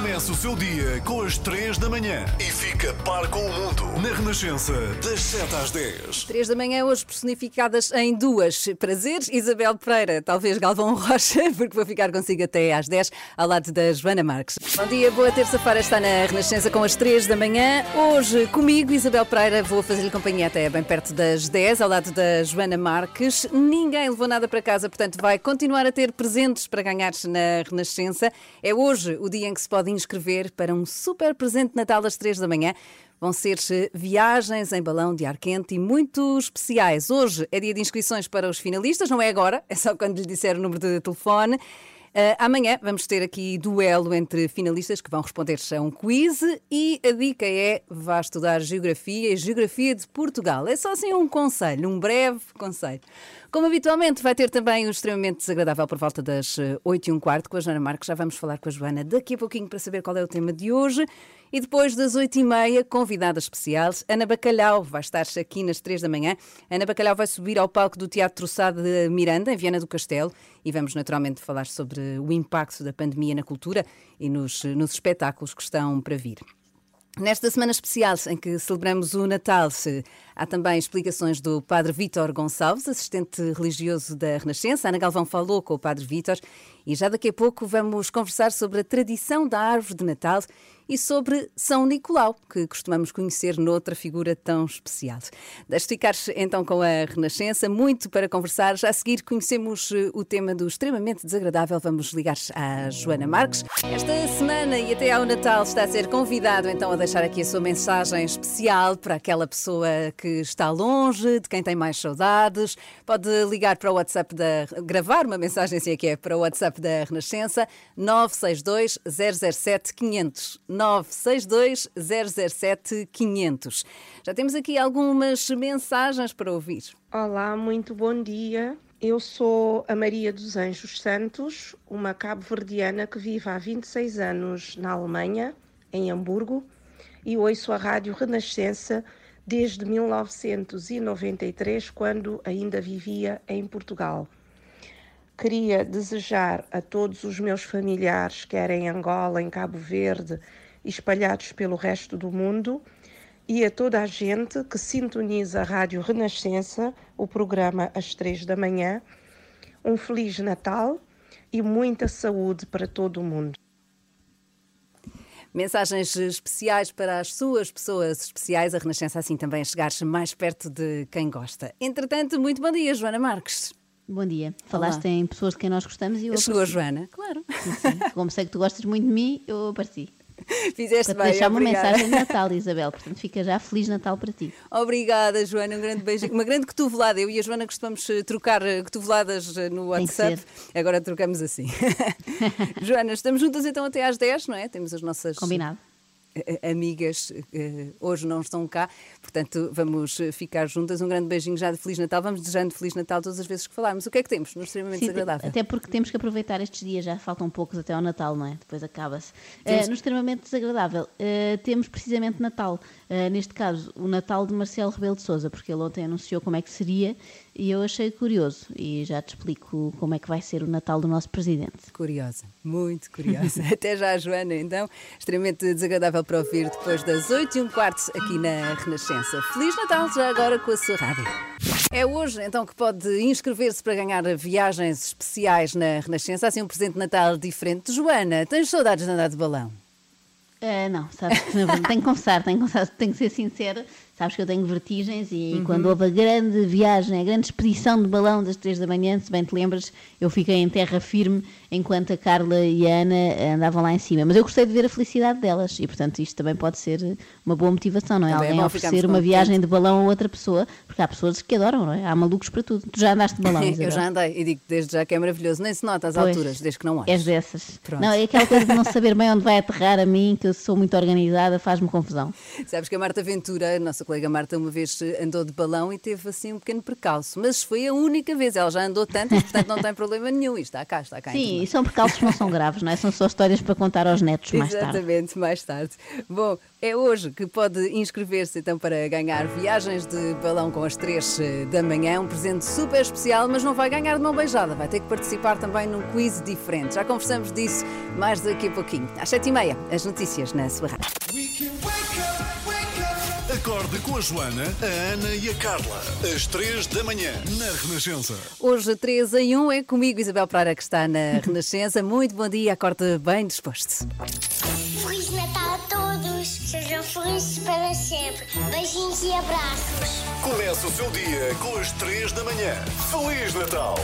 Começa o seu dia com as 3 da manhã e fica par com o mundo na Renascença, das 7 às 10. Três da manhã, hoje personificadas em duas. Prazer, Isabel Pereira, talvez Galvão Rocha, porque vou ficar consigo até às 10, ao lado da Joana Marques. Bom dia, boa terça-feira, está na Renascença com as 3 da manhã. Hoje, comigo, Isabel Pereira, vou fazer-lhe companhia até bem perto das 10, ao lado da Joana Marques. Ninguém levou nada para casa, portanto, vai continuar a ter presentes para ganhar na Renascença. É hoje o dia em que se pode inscrever para um super presente de Natal às 3 da manhã. Vão ser viagens em balão de ar quente e muito especiais. Hoje é dia de inscrições para os finalistas, não é agora, é só quando lhe disser o número de telefone. Uh, amanhã vamos ter aqui duelo entre finalistas que vão responder a um quiz e a dica é vá estudar Geografia e Geografia de Portugal. É só assim um conselho, um breve conselho. Como habitualmente, vai ter também o extremamente desagradável por volta das 8 e um quarto com a Joana Marques. Já vamos falar com a Joana daqui a pouquinho para saber qual é o tema de hoje. E depois das 8 e meia, convidada especial, Ana Bacalhau, vai estar aqui nas 3 da manhã. Ana Bacalhau vai subir ao palco do Teatro Sade de Miranda, em Viana do Castelo, e vamos naturalmente falar sobre o impacto da pandemia na cultura e nos, nos espetáculos que estão para vir. Nesta semana especial em que celebramos o Natal, há também explicações do Padre Vítor Gonçalves, assistente religioso da Renascença. Ana Galvão falou com o Padre Vítor e já daqui a pouco vamos conversar sobre a tradição da árvore de Natal e sobre São Nicolau, que costumamos conhecer noutra figura tão especial. Deixe ficar então com a Renascença, muito para conversar. Já a seguir conhecemos eh, o tema do extremamente desagradável. Vamos ligar à Joana Marques. Esta semana e até ao Natal está a ser convidado então a deixar aqui a sua mensagem especial para aquela pessoa que está longe, de quem tem mais saudades. Pode ligar para o WhatsApp da. gravar uma mensagem, se é que é, para o WhatsApp da Renascença, 962 007 500. 962 007 500. Já temos aqui algumas mensagens para ouvir. Olá, muito bom dia. Eu sou a Maria dos Anjos Santos, uma cabo-verdiana que vive há 26 anos na Alemanha, em Hamburgo, e ouço a Rádio Renascença desde 1993, quando ainda vivia em Portugal. Queria desejar a todos os meus familiares, quer em Angola, em Cabo Verde, espalhados pelo resto do mundo, e a toda a gente que sintoniza a Rádio Renascença, o programa às três da manhã, um Feliz Natal e muita saúde para todo o mundo. Mensagens especiais para as suas pessoas especiais. A Renascença assim também a chegar-se mais perto de quem gosta. Entretanto, muito bom dia, Joana Marques. Bom dia. Falaste em pessoas de quem nós gostamos e eu Chegou a. Joana, claro. Sim, sim. Como sei que tu gostas muito de mim, eu apareci. Fizeste Para bem, deixar uma obrigada. mensagem de Natal, Isabel. Portanto, fica já Feliz Natal para ti. Obrigada, Joana. Um grande beijo. Uma grande cotovelada. Eu e a Joana costumamos eh, trocar eh, cotoveladas eh, no WhatsApp. Agora trocamos assim. Joana, estamos juntas então até às 10, não é? Temos as nossas Combinado. Amigas eh, hoje não estão cá, portanto vamos ficar juntas. Um grande beijinho já de Feliz Natal. Vamos desejando Feliz Natal todas as vezes que falarmos. O que é que temos no extremamente Sim, desagradável? até porque temos que aproveitar estes dias, já faltam poucos até ao Natal, não é? Depois acaba-se. Eh, no extremamente desagradável, eh, temos precisamente Natal. Eh, neste caso, o Natal de Marcelo Rebelo de Souza, porque ele ontem anunciou como é que seria e eu achei curioso. E já te explico como é que vai ser o Natal do nosso presidente. Curiosa, muito curiosa. Até já, Joana, então, extremamente desagradável para ouvir depois das 8 e um quarto aqui na Renascença. Feliz Natal já agora com a sua rádio. É hoje, então, que pode inscrever-se para ganhar viagens especiais na Renascença, assim um presente de Natal diferente. Joana, tens saudades de andar de balão? Ah, não, sabes, que- tenho que confessar, tenho que, confessar, tenho que ser sincera. Sabes que eu tenho vertigens e Uhum. quando houve a grande viagem, a grande expedição de balão das três da manhã, se bem te lembras, eu fiquei em terra firme enquanto a Carla e a Ana andavam lá em cima. Mas eu gostei de ver a felicidade delas e, portanto, isto também pode ser uma boa motivação, não é? Também é Alguém bom oferecer uma viagem de balão a outra pessoa, porque há pessoas que adoram, não é? Há malucos para tudo. Tu já andaste de balão, Eu já andei e digo desde já que é maravilhoso. Nem se nota às Pois. alturas, desde que não És olhes. dessas. Pronto. Não, é aquela coisa de não saber bem onde vai aterrar a mim, que eu sou muito organizada, faz-me confusão. Sabes que a Marta Ventura, nossa colega Marta uma vez andou de balão e teve assim um pequeno percalço, mas foi a única vez. Ela já andou tantas, portanto não tem problema nenhum. E está cá, está cá. Sim, e são percalços que não são graves, não é? São só histórias para contar aos netos mais tarde. Exatamente, mais tarde. Bom, é hoje que pode inscrever-se então para ganhar viagens de balão com as três eh, da manhã, um presente super especial, mas não vai ganhar de mão beijada, vai ter que participar também num quiz diferente. Já conversamos disso mais daqui a pouquinho. Às sete e meia, as notícias na sua rádio. Acorde com a Joana, a Ana e a Carla. Às três da manhã, na Renascença. Hoje, 3 em 1, é comigo, Isabel Pereira, que está na Renascença. Muito bom dia, acorde bem disposto. Feliz Natal a todos. Sejam felizes para sempre. Beijinhos e abraços. Começa o seu dia com as três da manhã. Feliz Natal!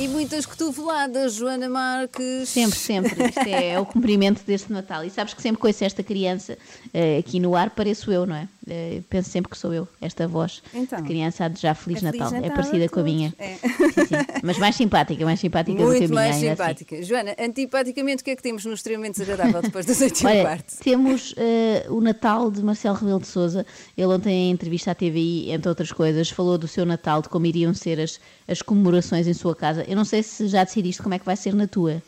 E muitas cotoveladas, Joana Marques. Sempre, sempre. Isto é, é, o cumprimento deste Natal. E sabes que sempre com esta criança uh, aqui no ar, pareço eu, não é? Uh, penso sempre que sou eu, esta voz então, de criança de já Feliz, é Natal. Natal. É parecida com a minha. É. Sim, sim. Mas mais simpática, mais simpática Muito do que a minha. mais assim. simpática. Assim. Joana, antipaticamente, o que é que temos no extremamente desagradável depois das 8 Olha, parte? Temos uh, o Natal de Marcelo Rebelo de Souza. Ele ontem, em entrevista à TVI, entre outras coisas, falou do seu Natal, de como iriam ser as, as comemorações em sua casa. Eu não sei se já decidiste como é que vai ser na tua.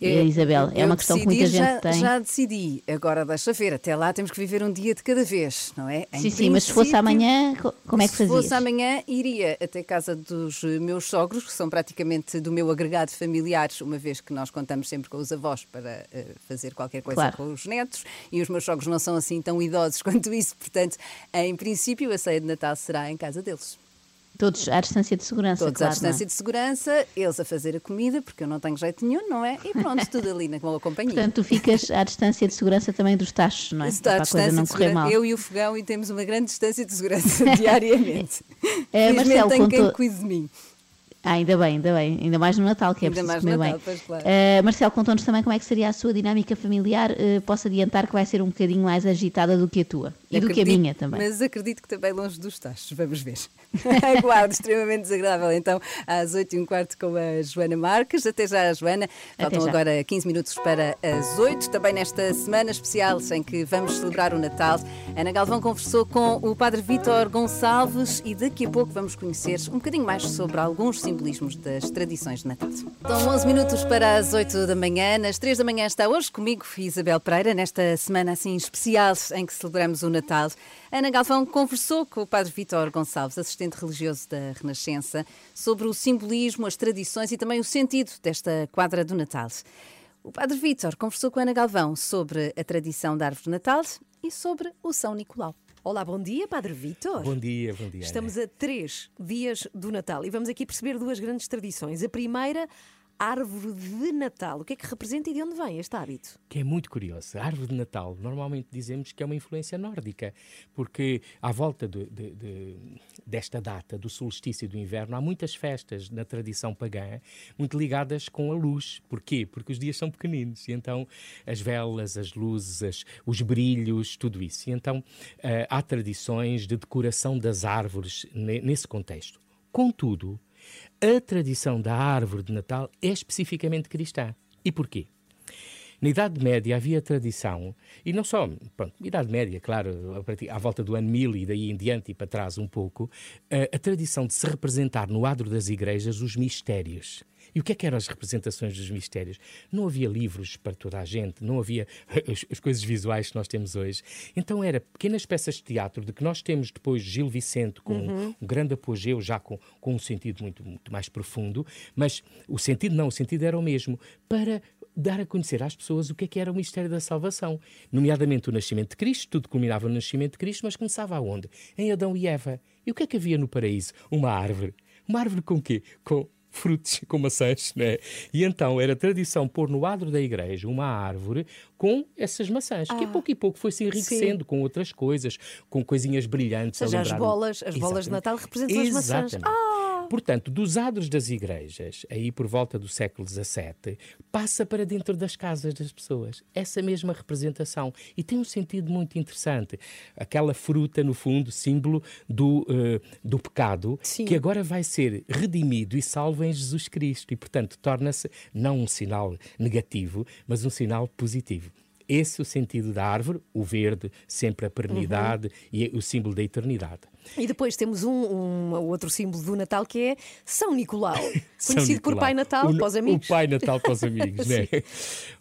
É, Isabel, é uma questão que muita gente já, tem. Já decidi, agora deixa ver, até lá temos que viver um dia de cada vez, não é? Em sim, sim, mas se fosse amanhã, como é que fazias? Se fosse amanhã, iria até casa dos meus sogros, que são praticamente do meu agregado familiar, uma vez que nós contamos sempre com os avós para uh, fazer qualquer coisa claro. com os netos, e os meus sogros não são assim tão idosos quanto isso, portanto, em princípio, a ceia de Natal será em casa deles. Todos à distância de segurança. Todos claro, à distância é? de segurança, eles a fazer a comida, porque eu não tenho jeito nenhum, não é? E pronto, tudo ali na boa companhia. Portanto, tu ficas à distância de segurança também dos tachos, não é? Está Para a coisa não correr mal. Eu e o fogão e temos uma grande distância de segurança diariamente. é, Marcelo, tenho quem cuide de mim. Ah, ainda bem, ainda bem. Ainda mais no Natal, que é ainda preciso comer Natal, bem. Claro. uh, Marcelo, contou-nos também como é que seria a sua dinâmica familiar. Uh, posso adiantar que vai ser um bocadinho mais agitada do que a tua. E acredito, do que a minha também. Mas acredito que também longe dos tachos. Vamos ver. Aguardo, extremamente desagradável. Então, às 8 e um quarto com a Joana Marques. Até já, Joana. Faltam já. agora 15 minutos para as 8. Também nesta semana especial em que vamos celebrar o Natal, Ana Galvão conversou com o Padre Vítor Gonçalves e daqui a pouco vamos conhecer um bocadinho mais sobre alguns simbolismos das tradições de Natal. São 11 minutos para as 8 da manhã. Nas 3 da manhã está hoje comigo Isabel Pereira, nesta semana assim especial em que celebramos o Natal. Ana Galvão conversou com o Padre Vítor Gonçalves, assistente religioso da Renascença, sobre o simbolismo, as tradições e também o sentido desta quadra do Natal. O Padre Vítor conversou com Ana Galvão sobre a tradição da árvore de Natal e sobre o São Nicolau. Olá, bom dia, Padre Vítor. Bom dia, bom dia. Estamos a três dias do Natal e vamos aqui perceber duas grandes tradições. A primeira, árvore de Natal. O que é que representa e de onde vem este hábito? Que é muito curioso. A árvore de Natal, normalmente dizemos que é uma influência nórdica, porque à volta de, de, de, desta data, do solstício do inverno, há muitas festas na tradição pagã, muito ligadas com a luz. Porquê? Porque os dias são pequeninos e então as velas, as luzes, os brilhos, tudo isso. E então uh, há tradições de decoração das árvores nesse contexto. Contudo, a tradição da árvore de Natal é especificamente cristã. E porquê? Na Idade Média havia tradição, e não só, pronto, Idade Média, claro, à volta do ano 1000 e daí em diante e para trás um pouco, a, a tradição de se representar no adro das igrejas os mistérios. E o que é que eram as representações dos mistérios? Não havia livros para toda a gente, não havia as, as, coisas visuais que nós temos hoje. Então era pequenas peças de teatro, de que nós temos depois Gil Vicente com uhum. um, grande apogeu, já com, com um sentido muito, muito mais profundo, mas o sentido não, o sentido era o mesmo, para dar a conhecer às pessoas o que é que era o mistério da salvação, nomeadamente o nascimento de Cristo, tudo culminava no nascimento de Cristo, mas começava aonde? Em Adão e Eva. E o que é que havia no paraíso? Uma árvore. Uma árvore com quê? Com frutos, com maçãs, né? E então era tradição pôr no adro da igreja uma árvore com essas maçãs, ah, que a pouco e pouco foi se enriquecendo sim. com outras coisas, com coisinhas brilhantes. Ou seja, as bolas, as bolas de Natal representam as maçãs. Ah! Portanto, dos adros das igrejas, aí por volta do século XVII, passa para dentro das casas das pessoas. Essa mesma representação. E tem um sentido muito interessante. Aquela fruta, no fundo, símbolo do, uh, do pecado, Sim. que agora vai ser redimido e salvo em Jesus Cristo. E, portanto, torna-se não um sinal negativo, mas um sinal positivo. esse é o sentido da árvore, o verde, sempre a perenidade uhum. e o símbolo da eternidade. E depois temos um, um, outro símbolo do Natal que é São Nicolau, São conhecido Nicolau. por Pai Natal o, para os amigos. O Pai Natal para os amigos, né?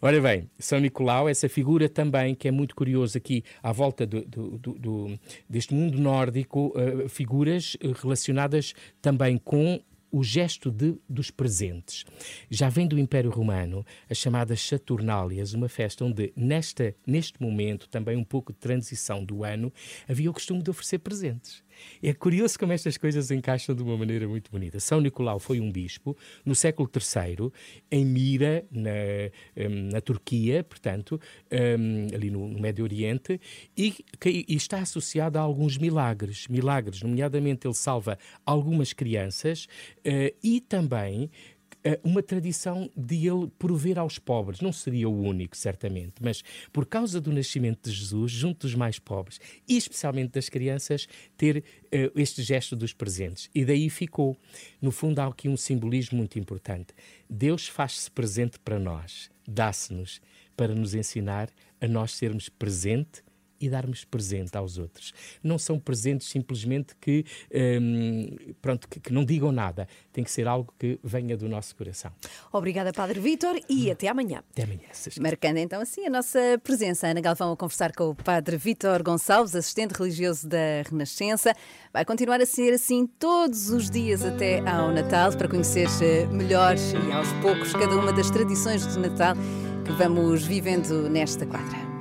Ora bem, São Nicolau, essa figura também que é muito curiosa aqui à volta do, do, do, deste mundo nórdico, uh, figuras relacionadas também com o gesto de, dos presentes. Já vem do Império Romano as chamadas Saturnálias, uma festa onde, nesta, neste momento, também um pouco de transição do ano, havia o costume de oferecer presentes. É curioso como estas coisas encaixam de uma maneira muito bonita. São Nicolau foi um bispo no século III, em Mira, na, hum, na Turquia, portanto, um, ali no, Médio Oriente, e, e está associado a alguns milagres. Milagres, nomeadamente, ele salva algumas crianças uh, e também eh, uma tradição de ele prover aos pobres. Não seria o único, certamente, mas por causa do nascimento de Jesus, junto dos mais pobres e especialmente das crianças, ter uh, este gesto dos presentes. E daí ficou. No fundo, há aqui um simbolismo muito importante. Deus faz-se presente para nós, dá-se-nos para nos ensinar a nós sermos presente e darmos presente aos outros. Não são presentes simplesmente que, hum, pronto, que, que, não digam nada. Tem que ser algo que venha do nosso coração. Obrigada, Padre Vítor, e hum. até amanhã. Até amanhã. Marcando então assim a nossa presença. Ana Galvão a conversar com o Padre Vítor Gonçalves, assistente religioso da Renascença. Vai continuar a ser assim todos os dias até ao Natal, para conhecer eh, melhor e aos poucos cada uma das tradições de Natal que vamos vivendo nesta quadra.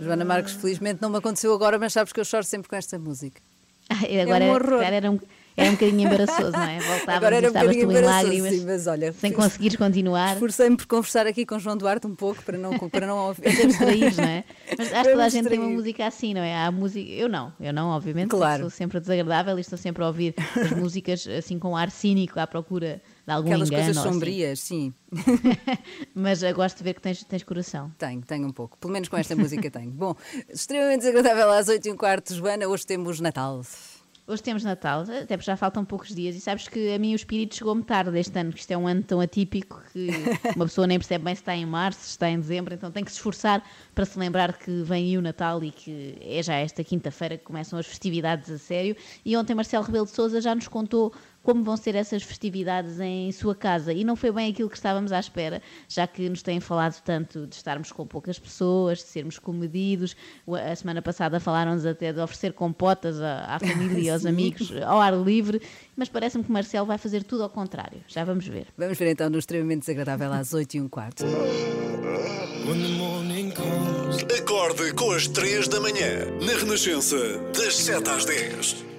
Joana Marques, felizmente não me aconteceu agora, mas sabes que eu choro sempre com esta música. agora é um horror. Era um, era um bocadinho embaraçoso, não é? Voltávamos Agora era um estavas tu em lágrimas, sim, mas olha, sem fiz, conseguires continuar. Esforcei-me por conversar aqui com João Duarte um pouco para não, para não ouvir. Até distrair, não é? Mas acho que toda a gente tem uma música assim, não é? Há música... Eu não, eu não, obviamente. Claro. Sou sempre desagradável e estou sempre a ouvir as músicas assim com ar cínico à procura de algum Aquelas engano. coisas assim. sombrias, assim. sim. Mas eu gosto de ver que tens, tens coração. Tenho, tenho um pouco. Pelo menos com esta música tenho. Bom, extremamente desagradável às 8 e um quarto, Joana. Hoje temos Natal. Hoje temos Natal, até porque já faltam poucos dias, e sabes que a mim o espírito chegou-me tarde deste ano, que isto é um ano tão atípico que uma pessoa nem percebe bem se está em março, se está em dezembro, então tem que se esforçar para se lembrar que vem aí o Natal e que é já esta quinta-feira que começam as festividades a sério. E ontem Marcelo Rebelo de Souza já nos contou como vão ser essas festividades em sua casa. E não foi bem aquilo que estávamos à espera, já que nos têm falado tanto de estarmos com poucas pessoas, de sermos comedidos. A semana passada falaram-nos até de oferecer compotas à, à família e aos amigos ao ar livre, mas parece-me que Marcelo vai fazer tudo ao contrário. Já vamos ver. Vamos ver então no extremamente desagradável às 8 e um quarto. Acorde com as 3 da manhã, na Renascença, das 7 às 10.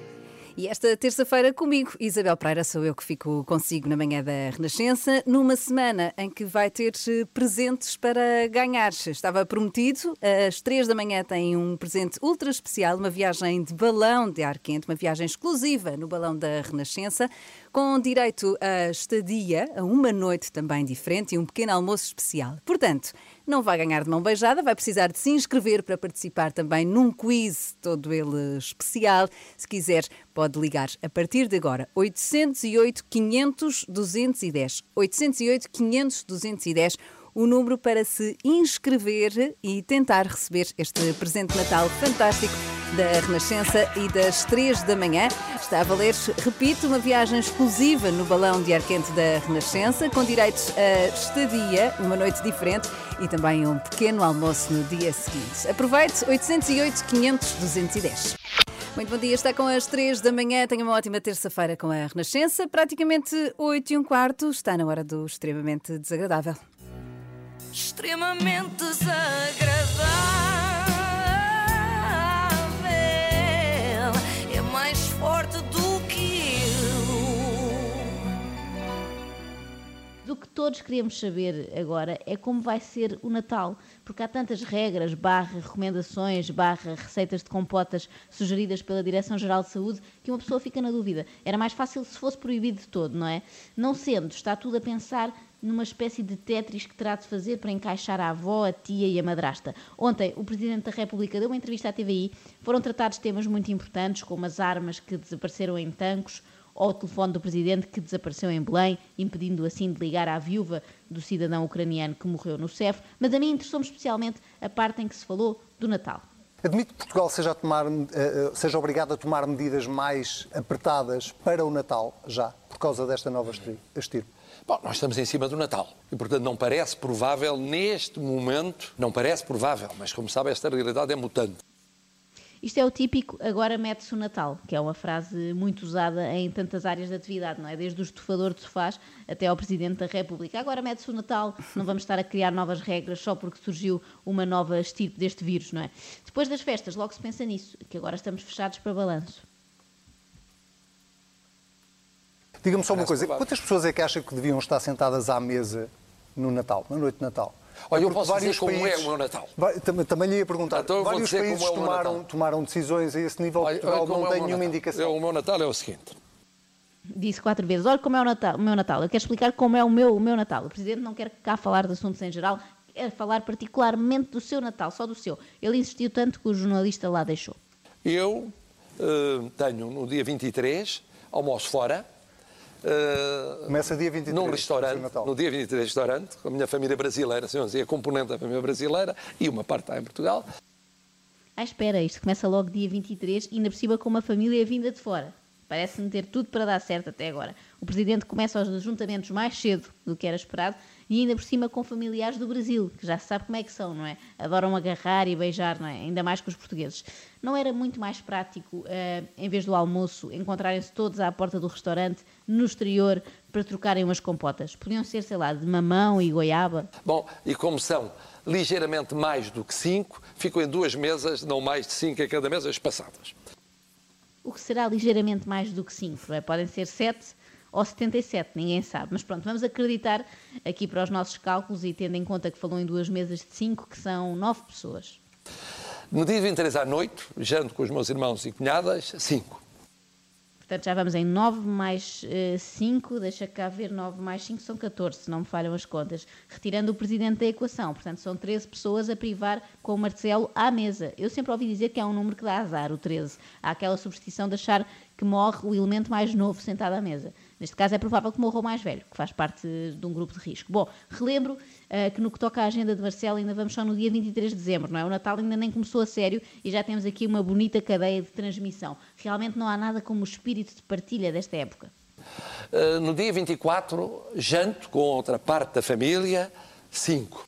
E esta terça-feira comigo, Isabel Pereira, sou eu que fico consigo na manhã da Renascença, numa semana em que vai ter eh, presentes para ganhar. Estava prometido, às três da manhã tem um presente ultra especial, uma viagem de balão de ar quente, uma viagem exclusiva no balão da Renascença, com direito a estadia, a uma noite também diferente e um pequeno almoço especial. Portanto, não vai ganhar de mão beijada, vai precisar de se inscrever para participar também num quiz, todo ele especial. Se quiser, pode ligar a partir de agora 808 500 210. 808 500 210 o número para se inscrever e tentar receber este presente de Natal fantástico da Renascença e das 3 da manhã. Está a valer, repito, uma viagem exclusiva no balão de ar quente da Renascença, com direitos a estadia, uma noite diferente e também um pequeno almoço no dia seguinte. Aproveite 808 500 210. Muito bom dia, está com as 3 da manhã. Tenha uma ótima terça-feira com a Renascença. Praticamente 8 e um quarto. Está na hora do extremamente desagradável extremamente desagradável. É mais forte do que eu. Do que todos queremos saber agora é como vai ser o Natal, porque há tantas regras, barra recomendações, barra receitas de compotas sugeridas pela Direção-Geral de Saúde, que uma pessoa fica na dúvida. Era mais fácil se fosse proibido de todo, não é? Não sendo, está tudo a pensar numa espécie de Tetris que terá de fazer para encaixar a avó, a tia e a madrasta. Ontem, o Presidente da República deu uma entrevista à TVI. Foram tratados temas muito importantes, como as armas que desapareceram em tanques ou o telefone do presidente que desapareceu em Belém, impedindo assim de ligar à viúva do cidadão ucraniano que morreu no CEF, mas a mim interessou-me especialmente a parte em que se falou do Natal. Admito que Portugal seja, tomar, eh, seja obrigado a tomar medidas mais apertadas para o Natal, já, por causa desta nova estirpe. Bom, nós estamos em cima do Natal e, portanto, não parece provável neste momento, não parece provável, mas como sabe, esta realidade é mutante. Isto é o típico agora mete-se o Natal, que é uma frase muito usada em tantas áreas de atividade, não é? Desde o estufador de sofás até ao Presidente da República. Agora mete-se o Natal, não vamos estar a criar novas regras só porque surgiu uma nova estirpe deste vírus, não é? Depois das festas, logo se pensa nisso, que agora estamos fechados para balanço. Diga-me só uma coisa, quantas pessoas é que acha que deviam estar sentadas à mesa no Natal, na noite de Natal? Olha, eu posso dizer como países, é o meu Natal. Também, também lhe ia perguntar. Então, vários países é tomaram, tomaram, decisões a esse nível. Olha, Portugal não é tem nenhuma indicação. O meu Natal é o seguinte. Disse quatro vezes, olha como é o, Natal, o meu Natal. Eu quero explicar como é o meu, o meu Natal. O Presidente não quer cá falar de assuntos em geral, quer falar particularmente do seu Natal, só do seu. Ele insistiu tanto que o jornalista lá deixou. Eu uh, tenho no dia 23, almoço fora, Uh, Começa dia 23. Num restaurante, no dia 23, restaurante, com a minha família brasileira, assim, a componente da família brasileira e uma parte está em Portugal. Ah, espera, isto começa logo dia 23 e ainda por cima com uma família vinda de fora. Parece-me ter tudo para dar certo até agora. O presidente começa os ajuntamentos mais cedo do que era esperado e ainda por cima com familiares do Brasil, que já se sabe como é que são, não é? Adoram agarrar e beijar, não é? Ainda mais que os portugueses. Não era muito mais prático, uh, em vez do almoço, encontrarem-se todos à porta do restaurante, no exterior, para trocarem umas compotas? Podiam ser, sei lá, de mamão e goiaba? Bom, e como são ligeiramente mais do que cinco, ficam em duas mesas, não mais de cinco a cada mesa, espaçadas. O que será ligeiramente mais do que cinco? É? Podem ser sete ou 77, ninguém sabe. Mas pronto, vamos acreditar aqui para os nossos cálculos e tendo em conta que falou em duas mesas de 5, que são 9 pessoas. No dia 23 à noite, janto com os meus irmãos e cunhadas, 5. Portanto, já vamos em 9 mais 5, uh, deixa cá ver, 9 mais 5 são 14, se não me falham as contas, retirando o presidente da equação. Portanto, são 13 pessoas a privar com o Marcelo à mesa. Eu sempre ouvi dizer que é um número que dá azar, o 13. Há aquela superstição de achar que morre o elemento mais novo sentado à mesa. Neste caso é provável que morra o mais velho, que faz parte de um grupo de risco. Bom, relembro uh, que no que toca à agenda de Marcelo ainda vamos só no dia 23 de dezembro, não é? O Natal ainda nem começou a sério e já temos aqui uma bonita cadeia de transmissão. Realmente não há nada como o espírito de partilha desta época. Uh, no dia 24, janto com outra parte da família, 5.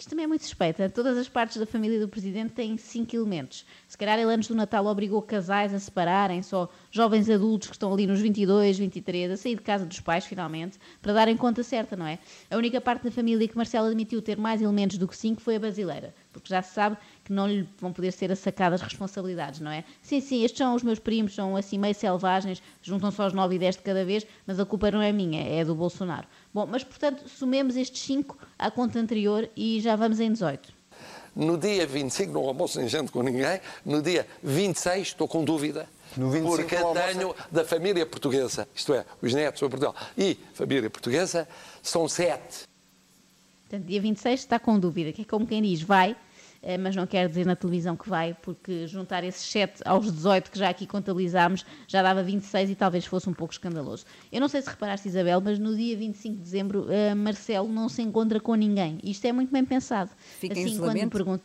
Isto também é muito suspeito. Todas as partes da família do presidente têm cinco elementos. Se calhar ele antes do Natal obrigou casais a separarem, só jovens adultos que estão ali nos 22, 23, a sair de casa dos pais finalmente, para darem conta certa, não é? A única parte da família que Marcelo admitiu ter mais elementos do que cinco foi a brasileira, porque já se sabe que não lhe vão poder ser assacadas responsabilidades, não é? Sim, sim, estes são os meus primos, são assim meio selvagens, juntam-se aos 9 e 10 de cada vez, mas a culpa não é minha, é do Bolsonaro. Bom, mas portanto, somemos estes 5 à conta anterior e já vamos em 18. No dia 25 não almoço nem gente com ninguém, no dia 26 estou com dúvida. No 25, porque tenho da família portuguesa, isto é, os netos de Portugal e família portuguesa, são sete. Portanto, dia 26 está com dúvida, que é como quem diz, vai, mas não quer dizer na televisão que vai, porque juntar esses 7 aos 18 que já aqui contabilizámos já dava 26 e talvez fosse um pouco escandaloso. Eu não sei se reparaste, Isabel, mas no dia 25 de dezembro, uh, Marcelo não se encontra com ninguém. Isto é muito bem pensado. Fica assim, quando me pergunto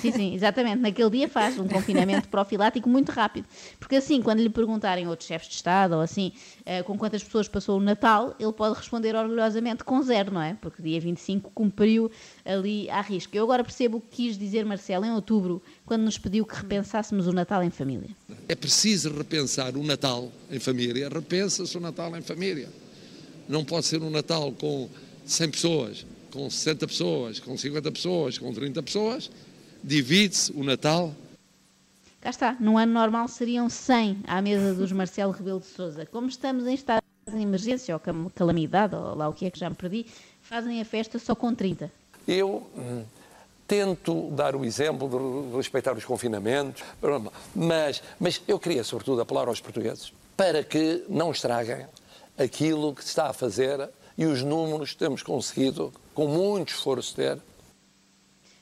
Sim, sim, exatamente. Naquele dia faz um confinamento profilático muito rápido. Porque assim, quando lhe perguntarem outros chefes de Estado ou assim, uh, com quantas pessoas passou o Natal, ele pode responder orgulhosamente com zero, não é? Porque dia 25 cumpriu ali à risca. Eu agora percebo o que quis dizer Marcelo em outubro, quando nos pediu que repensássemos o Natal em família. É preciso repensar o Natal em família. Repensa-se o Natal em família. Não pode ser um Natal com 100 pessoas, com 60 pessoas, com 50 pessoas, com 30 pessoas divide-se o Natal. Cá está, num ano normal seriam 100 à mesa dos Marcelo Rebelo de Sousa. Como estamos em estado de emergência ou calamidade, ou lá o que é que já me perdi, fazem a festa só com 30. Eu hum, tento dar o exemplo de respeitar os confinamentos, mas, mas eu queria sobretudo apelar aos portugueses para que não estraguem aquilo que se está a fazer e os números que temos conseguido, com muito esforço ter,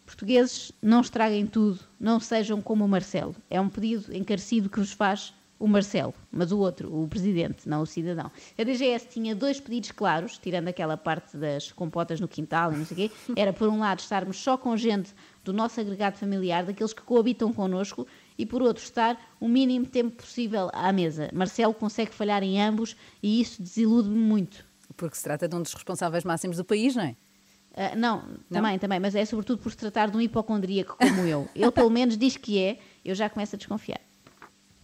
Portugueses, não estraguem tudo, não sejam como o Marcelo. É um pedido encarecido que vos faz o Marcelo, mas o outro, o presidente, não o cidadão. A DGS tinha dois pedidos claros, tirando aquela parte das compotas no quintal e não sei o quê. Era, por um lado, estarmos só com gente do nosso agregado familiar, daqueles que coabitam connosco, e por outro, estar o mínimo tempo possível à mesa. Marcelo consegue falhar em ambos e isso desilude-me muito. Porque se trata de um dos responsáveis máximos do país, não é? Uh, não, não, também, também, mas é sobretudo por se tratar de um hipocondríaco como eu. Ele pelo menos diz que é, eu já começo a desconfiar.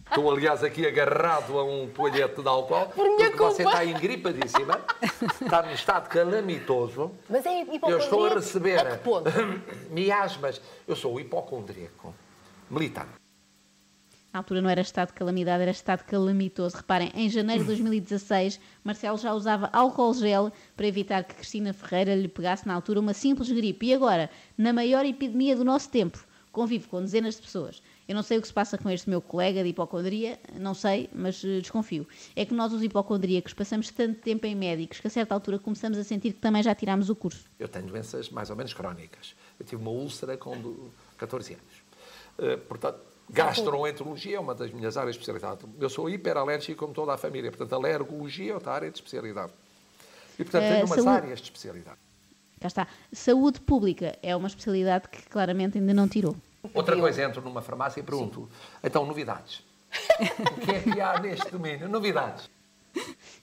Estou, aliás, aqui agarrado a um toalhete de álcool, porque culpa. você está engripadíssima, está num estado calamitoso. Mas é hipocondríaco? Eu estou a receber a miasmas. Eu sou hipocondríaco militar. Na altura não era estado de calamidade, era estado calamitoso. Reparem, em janeiro de 2016, Marcelo já usava álcool gel para evitar que Cristina Ferreira lhe pegasse na altura uma simples gripe. E agora, na maior epidemia do nosso tempo, convive com dezenas de pessoas eu não sei o que se passa com este meu colega de hipocondria, não sei, mas uh, desconfio. É que nós, os hipocondríacos, passamos tanto tempo em médicos que a certa altura começamos a sentir que também já tirámos o curso. Eu tenho doenças mais ou menos crónicas. Eu tive uma úlcera com 14 anos. Uh, portanto, gastroenterologia é uma das minhas áreas de especialidade. Eu sou hiperalérgico como toda a família, portanto, alergologia é outra área de especialidade. E, portanto, tenho uh, umas saúde... áreas de especialidade. Cá está. Saúde pública é uma especialidade que claramente ainda não tirou. Outra coisa, entro numa farmácia e pergunto: Sim. então, novidades? o que é que há neste domínio? Novidades.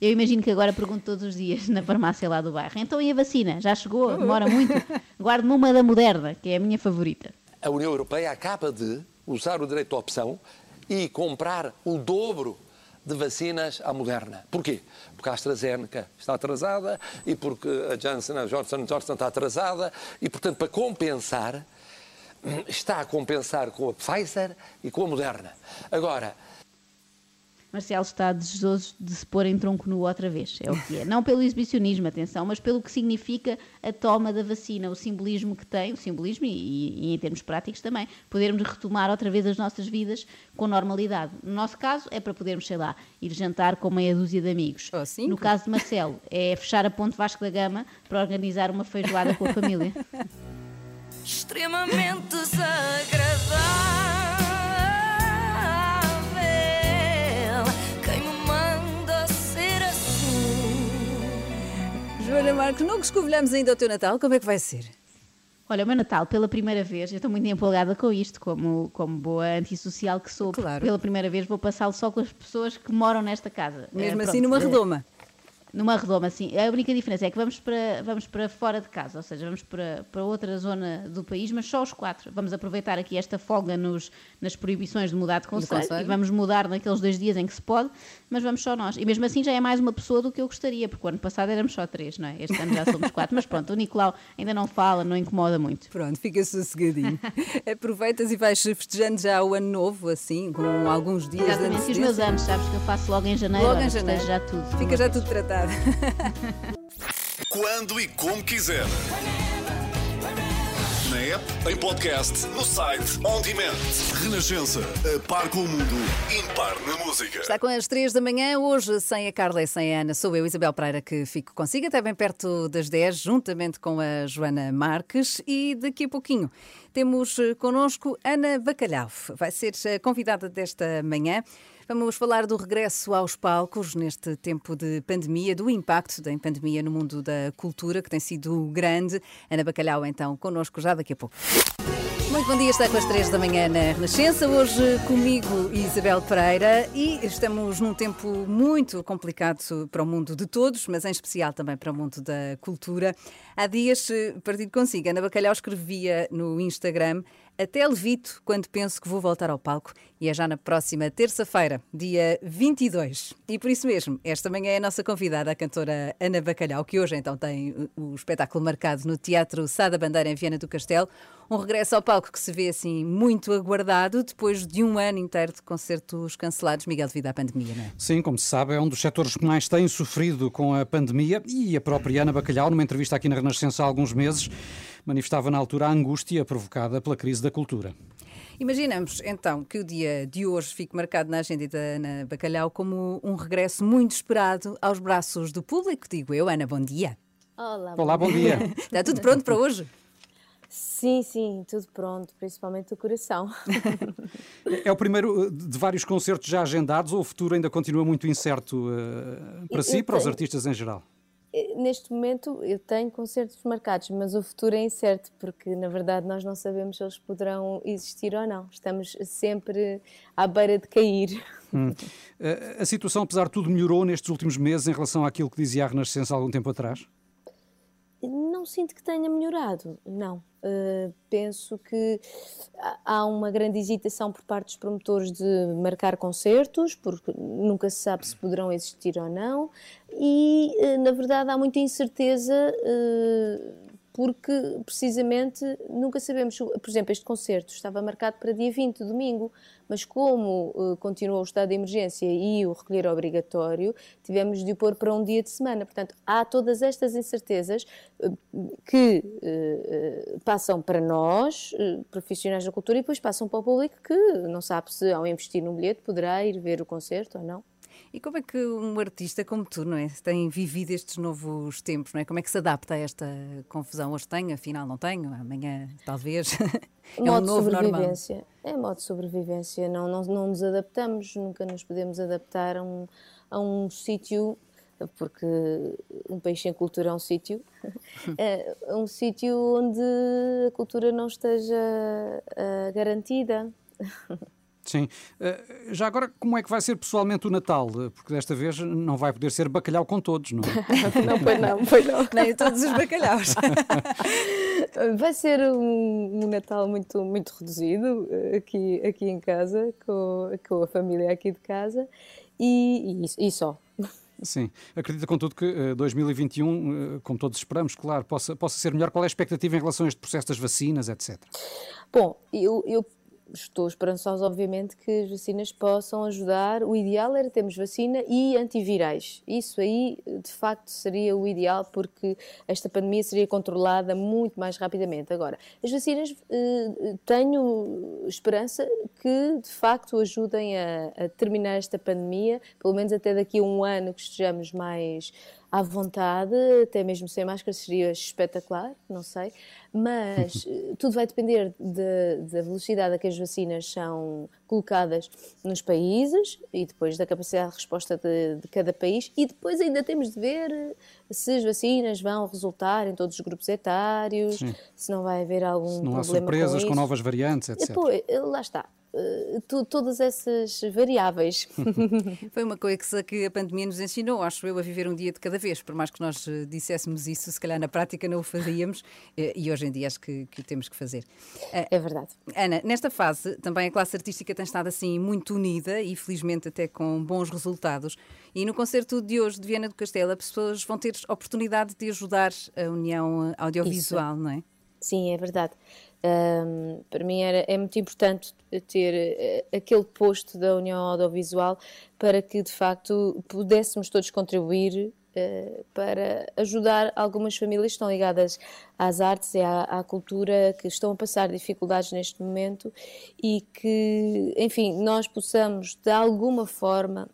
Eu imagino que agora pergunto todos os dias na farmácia lá do bairro. Então e a vacina? Já chegou? Demora muito? Guardo-me uma da Moderna, que é a minha favorita. A União Europeia acaba de usar o direito à opção e comprar o dobro de vacinas à Moderna. Porquê? Porque a AstraZeneca está atrasada e porque a Johnson, a Johnson Johnson está atrasada e, portanto, para compensar, está a compensar com a Pfizer e com a Moderna. Agora. Marcelo está desejoso de se pôr em tronco nu outra vez, é o que é. Não pelo exibicionismo, atenção, mas pelo que significa a toma da vacina, o simbolismo que tem, o simbolismo e, e, em termos práticos também, podermos retomar outra vez as nossas vidas com normalidade. No nosso caso, é para podermos, sei lá, ir jantar com meia dúzia de amigos. Oh, no caso de Marcelo, é fechar a Ponte Vasco da Gama para organizar uma feijoada com a família. extremamente desagradável. Joana Marcos, não descovilhamos ainda o teu Natal, como é que vai ser? Olha, o meu Natal, pela primeira vez, eu estou muito empolgada com isto, como, como boa antissocial que sou. Claro. Pela primeira vez vou passá-lo só com as pessoas que moram nesta casa. Mesmo é, assim, numa redoma. Numa redoma, sim. A única diferença é que vamos para, vamos para fora de casa, ou seja, vamos para, para outra zona do país, mas só os quatro. Vamos aproveitar aqui esta folga nos, nas proibições de mudar de conselho, e vamos mudar naqueles dois dias em que se pode, mas vamos só nós. E mesmo assim já é mais uma pessoa do que eu gostaria, porque o ano passado éramos só três, não é? Este ano já somos quatro. Mas pronto, o Nicolau ainda não fala, não incomoda muito. Pronto, fica sossegadinho. Aproveitas e vais festejando já o ano novo, assim, com alguns dias Exatamente, de os meus anos, sabes que eu faço logo em janeiro. Logo em janeiro. Já tudo. Fica já tudo tratado. Quando e como quiser. Na app, em podcast, no site, on demand. Renascença, a par com o mundo, impar na música. Está com as três da manhã, hoje sem a Carla e sem a Ana. Sou eu, Isabel Pereira, que fico consigo até bem perto das 10, juntamente com a Joana Marques. E daqui a pouquinho temos eh, connosco Ana Bacalhau. Vai ser a convidada desta manhã. Vamos falar do regresso aos palcos neste tempo de pandemia, do impacto da pandemia no mundo da cultura, que tem sido grande. Ana Bacalhau, então, connosco já daqui a pouco. Muito bom dia, está com as três da manhã na Renascença. Hoje comigo Isabel Pereira e estamos num tempo muito complicado para o mundo de todos, mas em especial também para o mundo da cultura. Há dias, eh, partido consigo, Ana Bacalhau escrevia no Instagram até levito quando penso que vou voltar ao palco e é já na próxima terça-feira, dia 22. E por isso mesmo, esta manhã é a nossa convidada, a cantora Ana Bacalhau, que hoje então tem o espetáculo marcado no Teatro Sada Bandeira em Viana do Castelo. Um regresso ao palco que se vê assim muito aguardado depois de um ano inteiro de concertos cancelados, Miguel, devido à pandemia, não é? Sim, como se sabe, é um dos setores que mais tem sofrido com a pandemia e a própria Ana Bacalhau, numa entrevista aqui na Renascença há alguns meses, manifestava na altura a angústia provocada pela crise da cultura. Imaginamos então que o dia de hoje fique marcado na agenda da Ana Bacalhau como um regresso muito esperado aos braços do público. Digo eu, Ana, bom dia. Olá, Olá bom dia. Está tudo pronto para hoje? Sim, sim, tudo pronto, principalmente o coração. é o primeiro eh, de vários concertos já agendados ou o futuro ainda continua muito incerto uh, para si e para os artistas em geral? Eh, neste momento eu tenho concertos marcados, mas o futuro é incerto, porque na verdade nós não sabemos se eles poderão existir ou não. Estamos sempre à beira de cair. Hum. A situação, apesar de tudo, melhorou nestes últimos meses em relação àquilo que dizia a Renascença há algum tempo atrás? Não sinto que tenha melhorado, não. Uh, penso que há uma grande hesitação por parte dos promotores de marcar concertos, porque nunca se sabe se poderão existir ou não, e uh, na verdade há muita incerteza uh, porque precisamente nunca sabemos, por exemplo, este concerto estava marcado para dia 20, domingo, mas como uh, continuou o estado de emergência e o recolher obrigatório, tivemos de o pôr para um dia de semana. Portanto, há todas estas incertezas uh, que uh, passam para nós, profissionais da cultura, e depois passam para o público que não sabe se, ao investir num bilhete, poderá ir ver o concerto ou não. E como é que um artista como tu, não é, tem vivido estes novos tempos, não é? Como é que se adapta a esta confusão? Hoje tenho, afinal não tenho, amanhã talvez. é modo um novo de sobrevivência. Normal. É modo de sobrevivência. Não, não, não nos adaptamos, nunca nos podemos adaptar a um, a um sítio porque um país sem cultura é um sítio, é um sítio onde a cultura não esteja uh, garantida. Sim. Eh, já agora, como é que vai ser pessoalmente o Natal? Eh, porque desta vez não vai poder ser bacalhau com todos, não é? não, pois não, pois não. Nem todos os bacalhaus. vai ser um, um, Natal muito, muito reduzido eh, aqui, aqui em casa, com, com a família aqui de casa e, e, e só. Sim, acredita contudo que 2021, como todos esperamos, claro, possa, possa ser melhor. Qual é a expectativa em relação a este processo das vacinas, etc? Bom, eu, eu estou esperançosa, obviamente, que as vacinas possam ajudar. O ideal era termos vacina e antivirais. Isso aí, de facto, seria o ideal, porque esta pandemia seria controlada muito mais rapidamente. Agora, as vacinas, eh, tenho esperança que, de facto, ajudem a, a terminar esta pandemia, pelo menos até daqui a um ano que estejamos mais à vontade, até mesmo sem máscara seria espetacular, não sei, mas eh, tudo vai depender de, da velocidade a que as vacinas são colocadas nos países e depois da capacidade de resposta de, de cada país e depois ainda temos de ver eh, se as vacinas vão resultar em todos os grupos etários, Sim. se não vai haver algum se não problema há surpresas com, com novas variantes, etc. Depois, eh, lá está. Tu, todas essas variáveis. Foi uma coisa que a pandemia nos ensinou, acho eu, a viver um dia de cada vez. Por mais que nós eh, disséssemos isso, se calhar na prática não o faríamos e hoje em dia acho que, que o temos que fazer. É verdade. Ana, nesta fase também a classe artística tem estado assim muito unida e felizmente até com bons resultados. E no concerto de hoje de Viana do Castelo, as pessoas vão ter oportunidade de ajudar a União Audiovisual, isso. não é? Sim, é verdade. Um, para mim era, é muito importante ter uh, aquele posto da União Audiovisual para que de facto pudéssemos todos contribuir uh, para ajudar algumas famílias que estão ligadas às artes e à, à, cultura que estão a passar dificuldades neste momento e que, enfim, nós possamos de alguma forma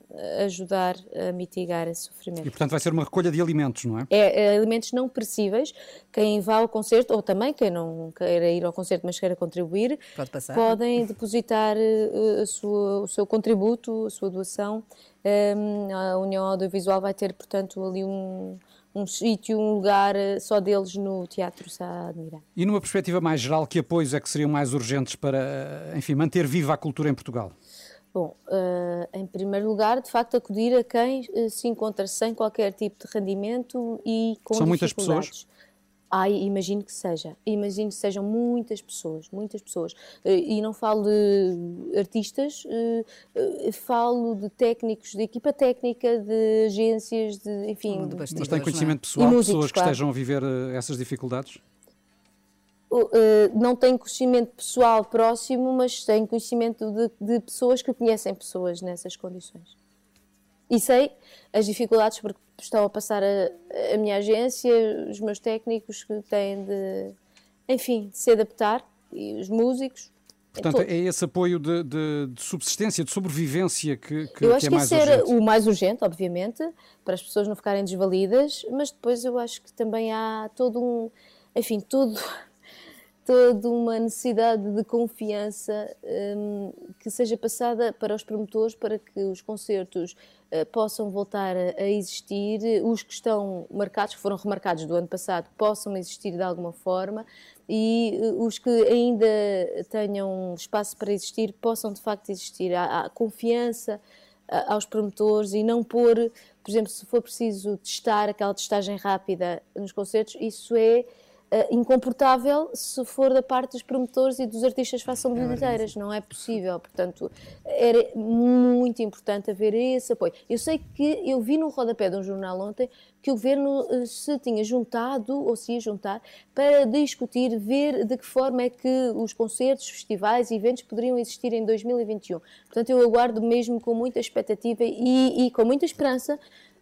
ajudar a mitigar esse sofrimento. E portanto vai ser uma recolha de alimentos, não é? É, é alimentos não perecíveis. Quem vá ao concerto, ou também quem não queira ir ao concerto, mas queira contribuir, Pode passar. podem depositar uh, sua, o seu contributo, a sua doação. Um, a União Audiovisual vai ter, portanto, ali um um sítio, um lugar eh, só deles no Teatro Sá Admirar. E numa perspectiva mais geral, que apoios é que seriam mais urgentes para, eh, enfim, manter viva a cultura em Portugal? Bom, uh, em primeiro lugar, de facto, acudir a quem uh, se encontra sem qualquer tipo de rendimento e com São muitas pessoas? Ai, imagino que seja. Imagino que sejam muitas pessoas, muitas pessoas. Eh, e não falo de artistas, eh, eh, falo de técnicos, de equipa técnica, de agências, de, enfim. De Mas tem conhecimento pessoal de pessoas que claro. estejam a viver essas dificuldades? não tenho conhecimento pessoal próximo, mas tenho conhecimento de, de pessoas que conhecem pessoas nessas condições. E sei as dificuldades porque estão a passar a, a minha agência, os meus técnicos que têm de, enfim, de se adaptar, e os músicos. Portanto, é esse apoio de, de, de, subsistência, de sobrevivência que, que, eu acho que é que mais esse urgente. era o mais urgente, obviamente, para as pessoas não ficarem desvalidas, mas depois eu acho que também há todo um, enfim, tudo toda uma necessidade de confiança um, que seja passada para os promotores para que os concertos uh, possam voltar a, existir, os que estão marcados, que foram remarcados do ano passado, possam existir de alguma forma e uh, os que ainda tenham espaço para existir possam de facto existir. Há, há confiança uh, aos promotores e não pôr, por exemplo, se for preciso testar aquela testagem rápida nos concertos, isso é uh, incomportável se for da parte dos promotores e dos artistas que façam é bilheteiras. Não é possível. Portanto, era muito importante haver esse apoio. Eu sei que eu vi no rodapé de um jornal ontem que o governo uh, se tinha juntado ou se ia juntar para discutir, ver de que forma é que os concertos, festivais e eventos poderiam existir em 2021. Portanto, eu aguardo mesmo com muita expectativa e, e com muita esperança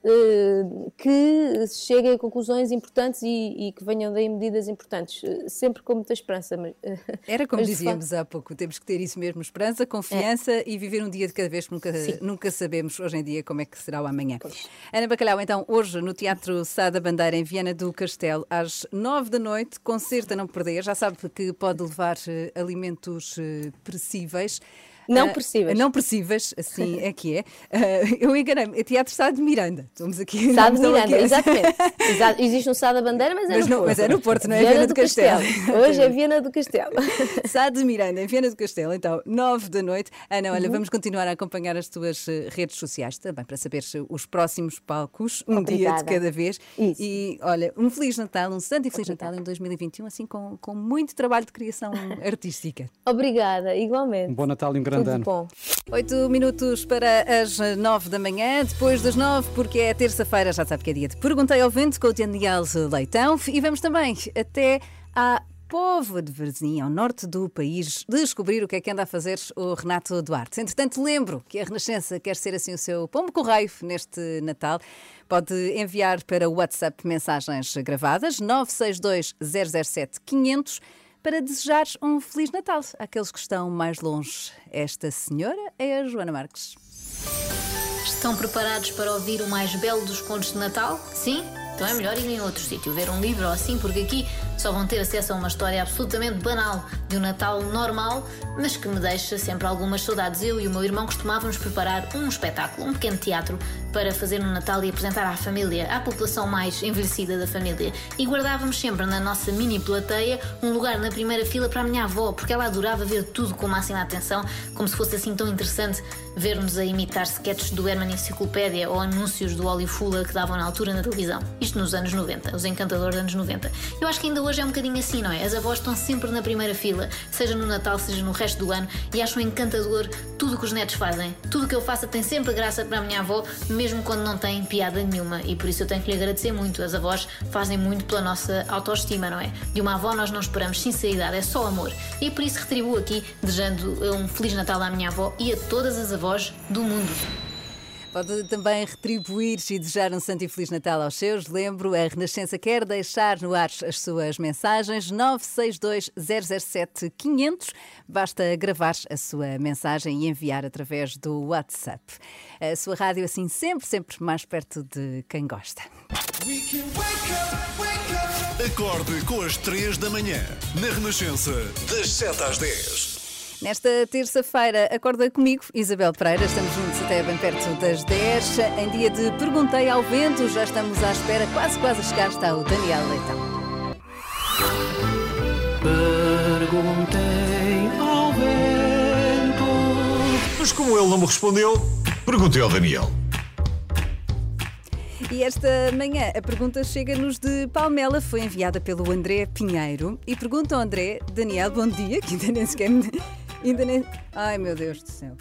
eh, que cheguem a conclusões importantes e, e, que venham daí medidas importantes, eh, sempre com muita esperança. Era como dizíamos há pouco, temos que ter isso mesmo, esperança, confiança é. e viver um dia de cada vez, nunca, nunca sabemos hoje em dia como é que será o amanhã. Pois. Ana Bacalhau, então, hoje no Teatro Sá da Bandeira, em Viana do Castelo, às nove da noite, concerto a não perder, já sabe que pode levar alimentos perecíveis. Não percebas. Uh, não percebas, assim é que é. Uh, eu enganei-me. O teatro Sá de Miranda. Estamos aqui. Sá de Miranda, aqui. exatamente. Exato. Existe um Sá da Bandeira, mas é mas no não, Porto. Mas é no Porto, não é Viana, Viana do, do Castelo. Castelo. Hoje é Viana do Castelo. Sá de Miranda, em Viana do Castelo. Então, nove da noite. Ana, olha, uhum. vamos continuar a acompanhar as tuas eh, redes sociais também para saber os próximos palcos, um Obrigada. dia de cada vez. Isso. E olha, um Feliz Natal, um Santo e Feliz Obrigada. Natal em 2021, assim com, com muito trabalho de criação artística. Obrigada, igualmente. Um bom Natal e um grande Tudo ano. Bom. Oito minutos para as nove da manhã, depois das nove, porque é terça-feira, já sabe que é dia de Perguntei ao Vento com o Daniel Leitão e vamos também até à Povo de Varzim, ao norte do país, descobrir o que é que anda a fazer o Renato Duarte. Entretanto, lembro que a Renascença quer ser assim o seu pombo correio neste Natal. Pode enviar para o WhatsApp mensagens gravadas 962 007 500 para desejar um Feliz Natal àqueles que estão mais longe. Esta senhora é a Joana Marques. Estão preparados para ouvir o mais belo dos contos de Natal? Sim? Então é melhor ir em outro sítio, ver um livro ou assim, porque aqui só vão ter acesso a uma história absolutamente banal de um Natal normal, mas que me deixa sempre algumas saudades. Eu e o meu irmão costumávamos preparar um espetáculo, um pequeno teatro, para fazer no Natal e apresentar à família, à população mais envelhecida da família. E guardávamos sempre na nossa mini plateia um lugar na primeira fila para a minha avó, porque ela adorava ver tudo com máxima atenção, como se fosse assim tão interessante ver-nos a imitar sketches do Herman Enciclopédia ou anúncios do Olifula que davam na altura na televisão. Isto nos anos 90, os encantadores anos 90. Eu acho que ainda hoje é um bocadinho assim, não é? As avós estão sempre na primeira fila, seja no Natal, seja no resto do ano, e acham encantador tudo o que os netos fazem. Tudo o que eu faço tem sempre graça para a minha avó, mesmo quando não tem piada nenhuma. E por isso eu tenho que lhe agradecer muito. As avós fazem muito pela nossa autoestima, não é? De uma avó nós não esperamos sinceridade, é só amor. E por isso retribuo aqui, desejando um Feliz Natal à minha avó e a todas as avós do mundo. Pode também retribuir e desejar um Santo e Feliz Natal aos seus. Lembro, a Renascença quer deixar no ar as suas mensagens 962 007 500. Basta gravar a sua mensagem e enviar através do WhatsApp. A sua rádio assim sempre, sempre mais perto de quem gosta. Acorde com as 3 da manhã, na Renascença, das 7 às 10. Nesta terça-feira, acorda comigo, Isabel Pereira. Estamos juntos até bem perto das 10. Em dia de Perguntei ao Vento, já estamos à espera, quase, quase a chegar, está o Daniel Leitão. Perguntei ao vento. Mas como ele não me respondeu, perguntei ao Daniel. E esta manhã a pergunta chega-nos de Palmela, foi enviada pelo André Pinheiro. E pergunta ao André, Daniel, bom dia, que ainda nem sequer me Ainda nem. Ai meu Deus do céu.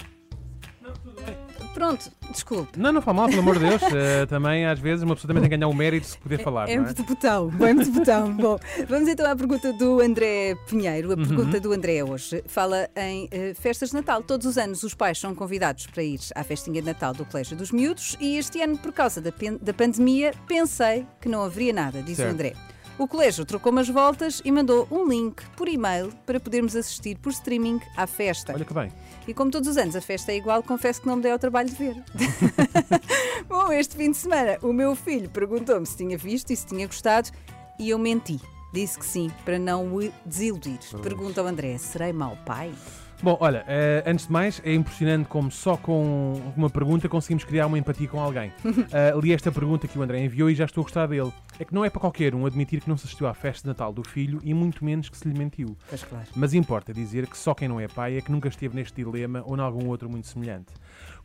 Pronto, desculpe. Não, não faz mal, pelo amor de Deus. Uh, também, às vezes, uma pessoa também tem que ganhar o mérito de poder falar. É, é muito botão, bem muito botão. Bom, vamos então à pergunta do André Pinheiro. A pergunta uhum. do André hoje fala em uh, festas de Natal. Todos os anos os pais são convidados para ir à festinha de Natal do Colégio dos Miúdos e este ano, por causa da, da pandemia, pensei que não haveria nada, diz certo. o André. O colégio trocou umas voltas e mandou um link por e-mail para podermos assistir por streaming à festa. Olha que bem. E como todos os anos a festa é igual, confesso que não me dei ao trabalho de ver. Bom, este fim de semana o meu filho perguntou-me se tinha visto e se tinha gostado e eu menti. disse que sim, para não o desiludir. Pergunta ao André: serei mau pai? Bom, olha, eh, antes de mais, é impressionante como só com uma pergunta conseguimos criar uma empatia com alguém. Eh, li esta pergunta que o André enviou e já estou a gostar dele. É que não é para qualquer um admitir que não se assistiu à festa de Natal do filho e muito menos que se lhe mentiu. Pois claro. Mas importa dizer que só quem não é pai é que nunca esteve neste dilema ou em algum outro muito semelhante.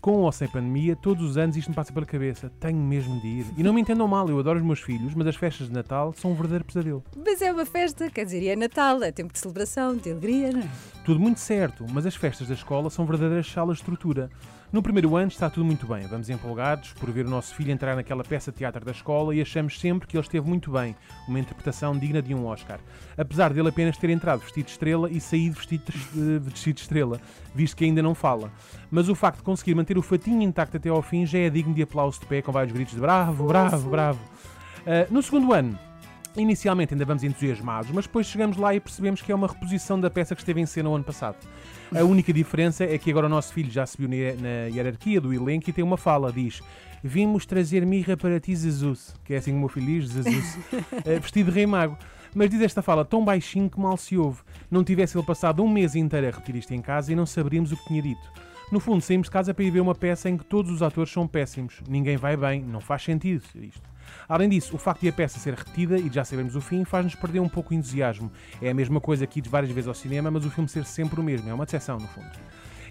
Com ou sem pandemia, todos os anos isto me passa pela cabeça. Tenho mesmo de ir. E não me entendam mal, eu adoro os meus filhos, mas as festas de Natal são um verdadeiro pesadelo. Mas é uma festa, quer dizer, é Natal, é tempo de celebração, de alegria, não é? Tudo muito certo, mas as festas da escola são verdadeiras salas de estrutura. No primeiro ano está tudo muito bem, vamos empolgados por ver o nosso filho entrar naquela peça de teatro da escola e achamos sempre que ele esteve muito bem, uma interpretação digna de um Oscar. Apesar dele apenas ter entrado vestido de estrela e saído vestido de, vestido de estrela, visto que ainda não fala. Mas o facto de conseguir manter o fatinho intacto até ao fim já é digno de aplauso de pé com vários gritos de bravo, bravo, bravo. Uh, no segundo ano, Inicialmente ainda vamos entusiasmados, mas depois chegamos lá e percebemos que é uma reposição da peça que esteve em cena o ano passado. A única diferença é que agora o nosso filho já subiu na hierarquia do elenco e tem uma fala, diz Vimos trazer mirra para ti, Jesus, que é assim o meu filho diz, Jesus, eh, vestido de rei mago. Mas diz esta fala tão baixinho que mal se ouve. Não tivesse ele passado um mês inteiro a repetir isto em casa e não saberíamos o que tinha dito. No fundo, saímos de casa para ir ver uma peça em que todos os atores são péssimos. Ninguém vai bem, não faz sentido isto. Além disso, o facto de a peça ser repetida e de já sabermos o fim faz-nos perder um pouco o entusiasmo. É a mesma coisa que ir várias vezes ao cinema, mas o filme ser sempre o mesmo. É uma decepção, no fundo.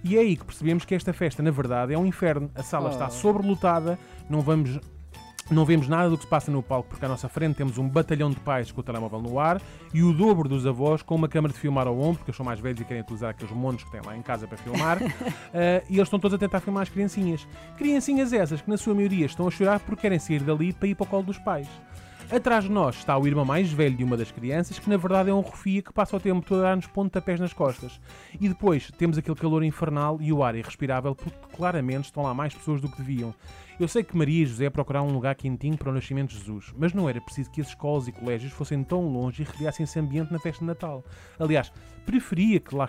E é aí que percebemos que esta festa, na verdade, é um inferno. A sala Oh. está sobrelotada, não vamos. Não vemos nada do que se passa no palco, porque à nossa frente temos um batalhão de pais com o telemóvel no ar e o dobro dos avós com uma câmara de filmar ao ombro, porque eles são mais velhos e querem utilizar aqueles montes que têm lá em casa para filmar. Eh, e eles estão todos a tentar filmar as criancinhas. Criancinhas essas que, na sua maioria, estão a chorar porque querem sair dali para ir para o colo dos pais. Atrás de nós está o irmão mais velho de uma das crianças, que na verdade é um rufia que passa o tempo todo a dar-nos pontapés nas costas. E depois temos aquele calor infernal e o ar irrespirável, porque claramente estão lá mais pessoas do que deviam. Eu sei que Maria e José procuraram um lugar quentinho para o nascimento de Jesus, mas não era preciso que as escolas e colégios fossem tão longe e recriassem esse ambiente na festa de Natal. Aliás, preferia que lá,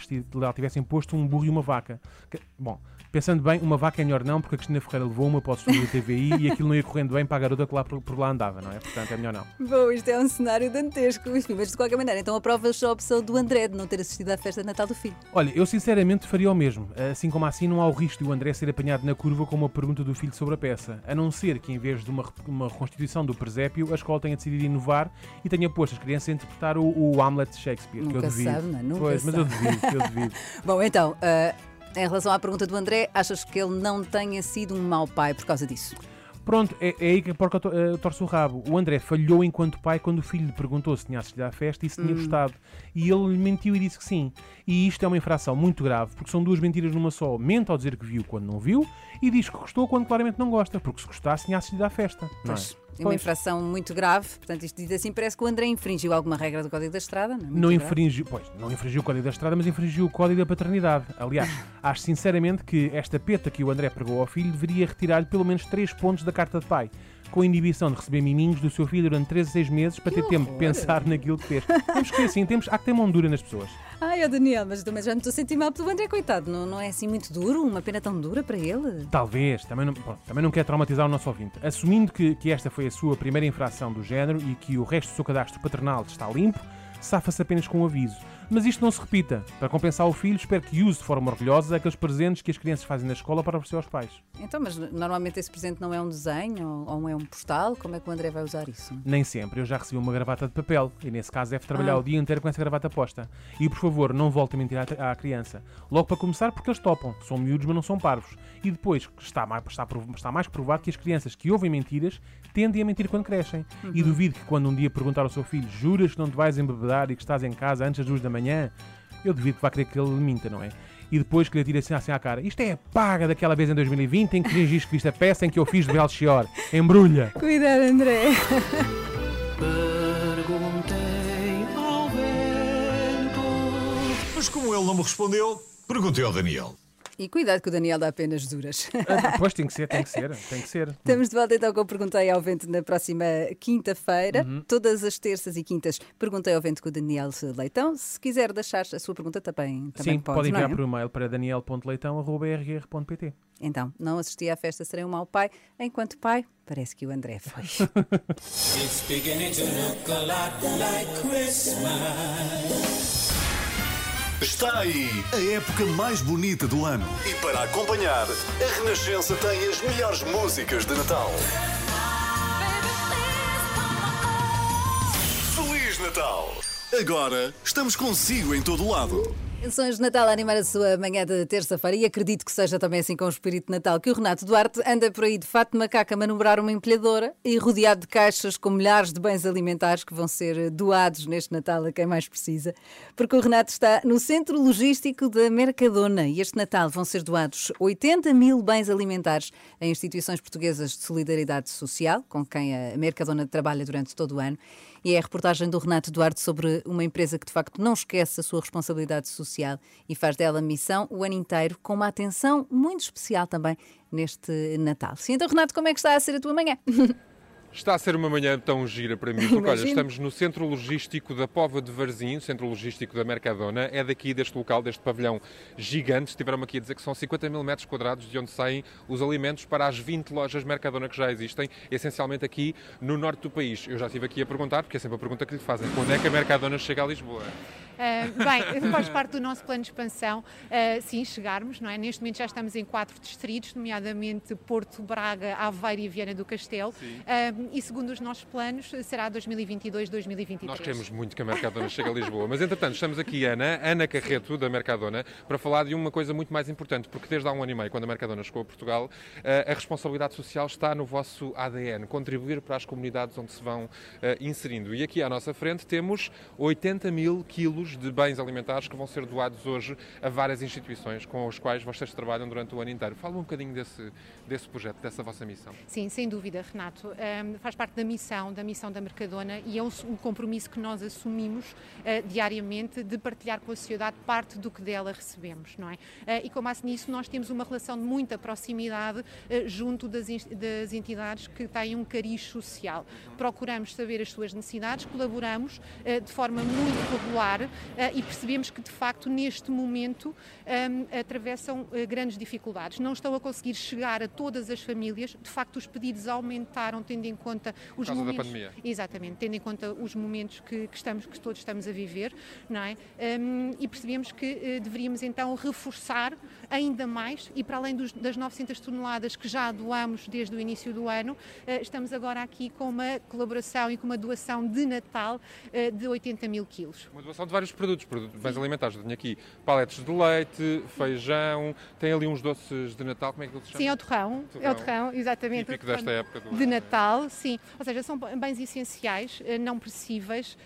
tivessem posto um burro e uma vaca. Que- bom, pensando bem, uma vaca é melhor não, porque a Cristina Ferreira levou uma para o estúdio da TVI e aquilo não ia correndo bem para a garota que lá por, por lá andava, não é? Portanto, é melhor não. Bom, isto é um cenário dantesco, enfim, mas de qualquer maneira, então aprovas a opção do André de não ter assistido à festa de Natal do filho. Olha, eu sinceramente faria o mesmo. Assim como assim, não há o risco de o André ser apanhado na curva com uma pergunta do filho sobre a peça. A não ser que, em vez de uma, uma reconstituição do presépio, a escola tenha decidido inovar e tenha posto as crianças a interpretar o, o Hamlet de Shakespeare. que eu Nunca duvido. sabe, não é? Nunca pois, mas eu sabe. duvido, eu duvido. Bom, então, ah, em relação à pergunta do André, achas que ele não tenha sido um mau pai por causa disso? Pronto, é, é aí que a porca eh, torce o rabo. O André falhou enquanto pai quando o filho lhe perguntou se tinha assistido à festa e se tinha Hum. gostado. E ele lhe mentiu e disse que sim. E isto é uma infração muito grave, porque são duas mentiras numa só. Mente ao dizer que viu quando não viu e diz que gostou quando claramente não gosta, porque se gostasse tinha assistido à festa. Não é? Pois, uma infração muito grave, portanto, isto diz assim, parece que o André infringiu alguma regra do Código da Estrada, não é? Não infringiu, pois, não infringiu o código da estrada, mas infringiu o código da paternidade. Aliás, acho sinceramente que esta peta que o André pregou ao filho deveria retirar-lhe pelo menos 3 pontos da carta de pai, com a inibição de receber miminhos do seu filho durante 13 a 6 meses para ter tempo de horror! pensar naquilo que fez. Temos que assim, temos, há que ter mão dura nas pessoas. Ai, ó Daniel, mas também já me estou a sentir mal pelo André, coitado. Não, não é assim muito duro? Uma pena tão dura para ele? Talvez, também não, bom, também não quer traumatizar o nosso ouvinte. Assumindo que, que esta foi a sua primeira infração do género e que o resto do seu cadastro paternal está limpo, safa-se apenas com um aviso. Mas isto não se repita. Para compensar o filho, espero que use de forma orgulhosa aqueles presentes que as crianças fazem na escola para oferecer aos pais. Então, mas normalmente esse presente não é um desenho ou, é um postal? Como é que o André vai usar isso? Nem sempre. Eu já recebi uma gravata de papel e, nesse caso, deve trabalhar Ah. o dia inteiro com essa gravata posta. E, por favor, não volte a mentir à, à criança. Logo para começar, porque eles topam. São miúdos, mas não são parvos. E depois, está mais, está, está mais provado que as crianças que ouvem mentiras tendem a mentir quando crescem. E Uhum. duvido que quando um dia perguntar ao seu filho juras que não te vais embebedar e que estás em casa antes das duas da manhã, eu duvido que vá querer que ele minta, não é? E depois que lhe atire assim, assim à cara. Isto é a paga daquela vez em 2020 em que fingiste que viste a peça em que eu fiz de Belchior. Embrulha. Cuidado, André. Perguntei ao vento. Mas como ele não me respondeu, Perguntei ao Daniel. E cuidado que o Daniel dá apenas duras. Ah, Pois tem que ser, tem que ser, tem que ser. Estamos de volta então com o Perguntei ao Vento na próxima quinta-feira. Uhum. Todas as terças e quintas Perguntei ao Vento com o Daniel Leitão. Se quiser deixar a sua pergunta também, também Sim, pode, pode não é? enviar por e-mail para daniel.leitão.rr.pt. Então, não assisti à festa, serei um mau pai. Enquanto pai, parece que o André foi. It's beginning to look a lot like Christmas. Está aí a época mais bonita do ano. E para acompanhar, a Renascença tem as melhores músicas de Natal. Feliz Natal! Agora estamos consigo em todo lado. Canções de Natal a animar a sua manhã de terça-feira e acredito que seja também assim com o espírito de Natal que o Renato Duarte anda por aí de fato de macaca a manobrar uma empilhadora e rodeado de caixas com milhares de bens alimentares que vão ser doados neste Natal a quem mais precisa, porque o Renato está no centro logístico da Mercadona e este Natal vão ser doados 80 mil bens alimentares a instituições portuguesas de solidariedade social, com quem a Mercadona trabalha durante todo o ano. E é a reportagem do Renato Duarte sobre uma empresa que de facto não esquece a sua responsabilidade social e faz dela missão o ano inteiro, com uma atenção muito especial também neste Natal. Sim, então, Renato, como é que está a ser a tua manhã? Está a ser uma manhã tão gira para mim, porque olha, estamos no centro logístico da Pova de Varzim, centro logístico da Mercadona, é daqui deste local, deste pavilhão gigante, estiveram aqui a dizer que são 50 mil metros quadrados de onde saem os alimentos para as 20 lojas Mercadona que já existem, essencialmente aqui no norte do país. Eu já estive aqui a perguntar, porque é sempre a pergunta que lhe fazem, quando é que a Mercadona chega a Lisboa? Uh, bem, faz parte do nosso plano de expansão, uh, sim, chegarmos, não é? Neste momento já estamos em quatro distritos, nomeadamente Porto, Braga, Aveiro e Viana do Castelo. Uh, e segundo os nossos planos, será 2022-2023. Nós queremos muito que a Mercadona chegue a Lisboa, mas entretanto estamos aqui, Ana, Ana Carreto, da Mercadona, para falar de uma coisa muito mais importante, porque desde há um ano e meio, quando a Mercadona chegou a Portugal, a responsabilidade social está no vosso ADN, contribuir para as comunidades onde se vão inserindo. E aqui à nossa frente temos 80 mil quilos de bens alimentares que vão ser doados hoje a várias instituições com as quais vocês trabalham durante o ano inteiro. Fala um bocadinho desse, desse projeto, dessa vossa missão. Sim, sem dúvida, Renato. Um, faz parte da missão, da missão da Mercadona e é um, um compromisso que nós assumimos uh, diariamente de partilhar com a sociedade parte do que dela recebemos, não é? Uh, e com base nisso nós temos uma relação de muita proximidade uh, junto das, das entidades que têm um cariz social. Procuramos saber as suas necessidades, colaboramos de forma muito regular e percebemos que de facto neste momento um, atravessam grandes dificuldades. Não estão a conseguir chegar a todas as famílias. De facto, os pedidos aumentaram tendo em conta os causa da momentos. pandemia. Exatamente, tendo em conta os momentos que, que estamos, que todos estamos a viver, não é? Um, e percebemos que eh, deveríamos então reforçar ainda mais e para além dos, das 900 toneladas que já doamos desde o início do ano, eh, estamos agora aqui com uma colaboração e com uma doação de Natal eh, de 80 mil quilos. Uma doação de vários produtos, produtos bens alimentares. Eu tenho aqui paletes de leite, feijão, tem ali uns doces de Natal, como é que eles se chamam? Sim, é o torrão, é o torrão, exatamente. Típico desta época do De ano. Natal, sim. Ou seja, são bens essenciais, eh, não perecíveis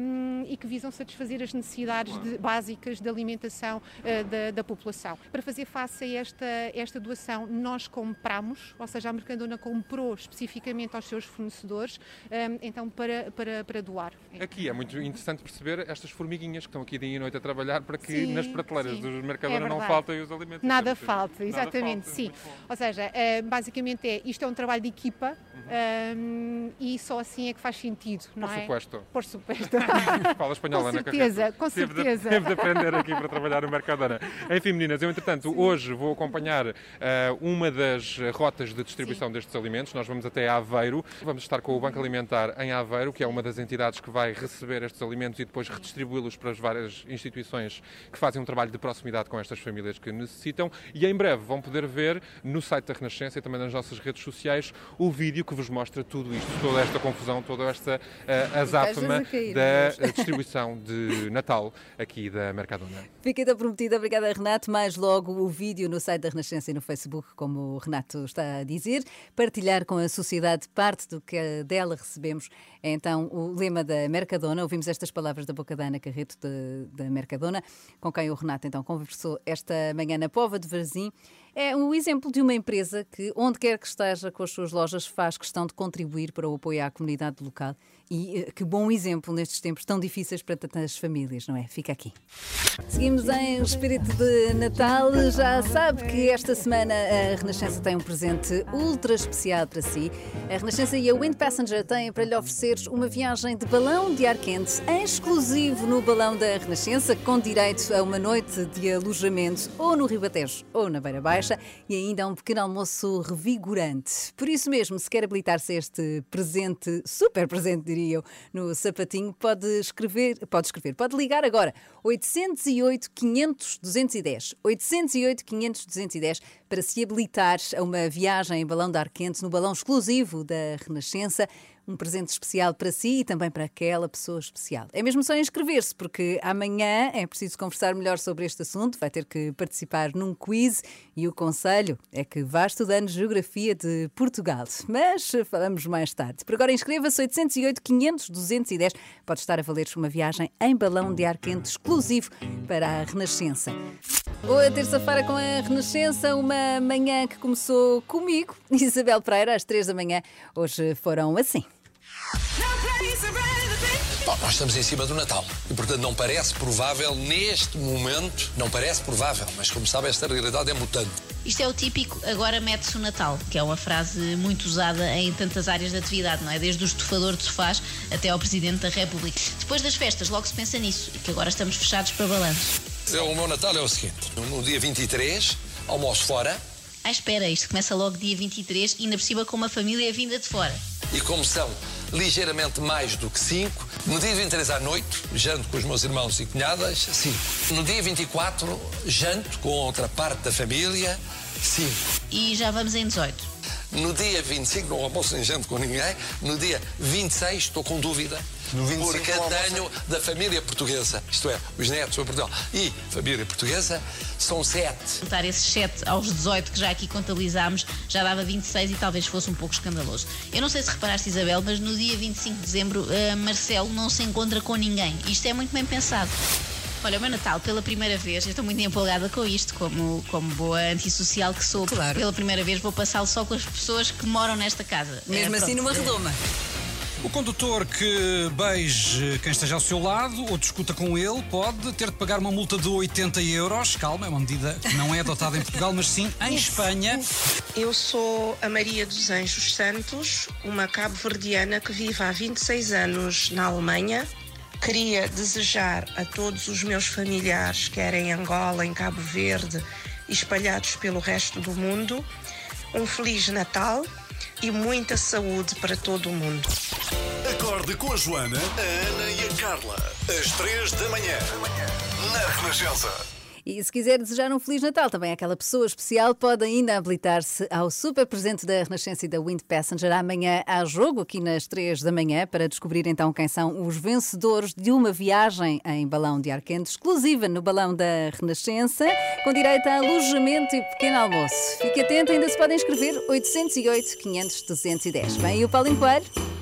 um, e que visam satisfazer as necessidades de- básicas de alimentação eh, da, da população. Para fazer face a esta, esta doação, nós compramos, ou seja, a Mercadona comprou especificamente aos seus fornecedores, um, então para, para, para doar. Aqui é muito interessante perceber estas formiguinhas que estão aqui dia e noite a trabalhar para que Sim, nas prateleiras sim. dos É Mercadona não verdade. faltem os alimentos. Nada é falta. Nada exatamente, falta, sim. bom. Ou seja, eh, basicamente é, isto é um trabalho de equipa ehm, e só assim é que faz sentido, não Por é? supuesto. Por supuesto. Fala espanhol, Com Ana certeza, Carreto. com de- certeza. Teve de aprender aqui para trabalhar no Mercadona. Enfim, meninas, eu entretanto hoje vou acompanhar eh, uma das rotas de distribuição destes alimentos. Nós vamos até Aveiro. Vamos estar com o Banco Alimentar em Aveiro, que é uma das entidades que vai receber estes alimentos e depois redistribuí-los para as várias instituições que fazem um trabalho de proximidade com estas famílias que necessitam. E em breve vão poder ver no site da Renascença e também nas nossas redes sociais o vídeo que vos mostra tudo isto, toda esta confusão, toda esta uh, azáfama da Deus. eh, distribuição de Natal aqui da Mercadona. Fica então prometida. Obrigada, Renato. Mais logo o vídeo no site da Renascença e no Facebook, como o Renato está a dizer. Partilhar com a sociedade parte do que dela recebemos. É então o lema da Mercadona. Ouvimos estas palavras da boca da Ana Carreto da Mercadona, com quem o Renato então conversou esta manhã na Pova de Varzim. É um exemplo de uma empresa que, onde quer que esteja com as suas lojas, faz questão de contribuir para o apoio à comunidade local. E eh, que bom exemplo nestes tempos tão difíceis para tantas famílias, não é? Fica aqui. Seguimos em espírito de Natal. Já sabe que esta semana a Renascença tem um presente ultra especial para si. A Renascença e a Wind Passenger têm para lhe oferecer uma viagem de balão de ar quente, exclusivo no balão da Renascença, com direito a uma noite de alojamento ou no Ribatejo ou na Beira Baixa e ainda a um pequeno almoço revigorante. Por isso mesmo, se quer habilitar-se a este presente, super presente, diria eu, no sapatinho, pode escrever, pode escrever, pode ligar agora 808 500 210. 808 500 210 para se habilitar a uma viagem em balão de ar quente no balão exclusivo da Renascença um presente especial para si e também para aquela pessoa especial. É mesmo só inscrever-se, porque amanhã é preciso conversar melhor sobre este assunto, vai ter que participar num quiz e o conselho é que vá estudando Geografia de Portugal. Mas falamos mais tarde. Por agora inscreva-se 808 500 210. Pode estar a valer-se uma viagem em balão de ar quente exclusivo para a Renascença. Boa terça-feira com a Renascença, uma manhã que começou comigo, Isabel Pereira, às três da manhã. Hoje foram assim. Bom, nós estamos em cima do Natal e, portanto, não parece provável neste momento, não parece provável, mas como sabe, esta realidade é mutante. Isto é o típico agora mete-se o Natal, que é uma frase muito usada em tantas áreas de atividade, não é? Desde o estufador de sofás até ao Presidente da República. Depois das festas, logo se pensa nisso, e que agora estamos fechados para balanços. O meu Natal é o seguinte: no dia 23, almoço fora. Ah, espera, isto começa logo dia 23 e ainda por cima com uma família vinda de fora. E como são ligeiramente mais do que 5, no dia 23 à noite, janto com os meus irmãos e cunhadas, 5. No dia 24, janto com outra parte da família, 5. E já vamos em 18. No dia 25 não almoço nem janto com ninguém. No dia 26 estou com dúvida. No 25 porque tenho da família portuguesa, isto é, os netos para Portugal e família portuguesa, são sete. Juntar esses 7 aos 18 que já aqui contabilizámos, já dava 26 e talvez fosse um pouco escandaloso. Eu não sei se reparaste, Isabel, mas no dia 25 de dezembro, eh, Marcelo não se encontra com ninguém. Isto é muito bem pensado. Olha, o meu Natal, pela primeira vez, eu estou muito empolgada com isto, como, como boa antissocial que sou. Claro. Pela primeira vez vou passá-lo só com as pessoas que moram nesta casa. Mesmo Eh, assim, numa redoma. O condutor que beije quem esteja ao seu lado ou discuta com ele pode ter de pagar uma multa de 80 euros. Calma, é uma medida que não é adotada em Portugal, mas sim em Espanha. Eu sou a Maria dos Anjos Santos, uma cabo-verdiana que vive há 26 anos na Alemanha. Queria desejar a todos os meus familiares, quer em Angola, em Cabo Verde espalhados pelo resto do mundo, um Feliz Natal e muita saúde para todo mundo. Acorde com a Joana, a Ana e a Carla. Às três da manhã. Na Renascença. E se quiser desejar um Feliz Natal também àquela pessoa especial, pode ainda habilitar-se ao super presente da Renascença e da Wind Passenger. Amanhã há jogo aqui nas 3 da manhã para descobrir então quem são os vencedores de uma viagem em balão de ar quente exclusiva no balão da Renascença, com direito a alojamento e pequeno almoço. Fique atento, ainda se podem inscrever 808 500 210. Vem aí o Paulinho Coelho.